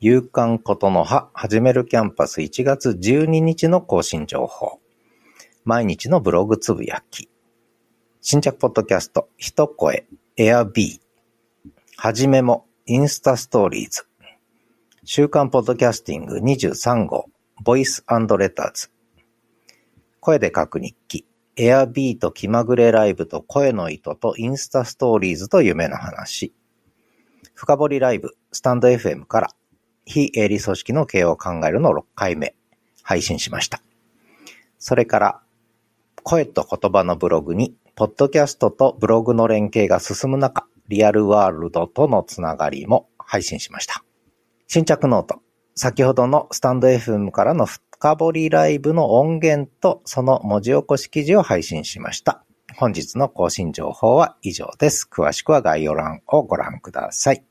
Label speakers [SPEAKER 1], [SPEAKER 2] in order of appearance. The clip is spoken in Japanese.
[SPEAKER 1] 夕刊ことのは、はじめるキャンパス1月12日の更新情報。毎日のブログつぶやき。新着ポッドキャスト、一声、エアビー。はじめも、インスタストーリーズ。週刊ポッドキャスティング23号、ボイスレターズ。声で書く日記。エアビート気まぐれライブと声の糸とインスタストーリーズと夢の話。深掘りライブ、スタンド FM から非営利組織の経営を考えるの6回目配信しました。それから声と言葉のブログに、ポッドキャストとブログの連携が進む中、リアルワールドとのつながりも配信しました。新着ノート。先ほどのスタンド FM からの深掘りライブの音源とその文字起こし記事を配信しました。本日の更新情報は以上です。詳しくは概要欄をご覧ください。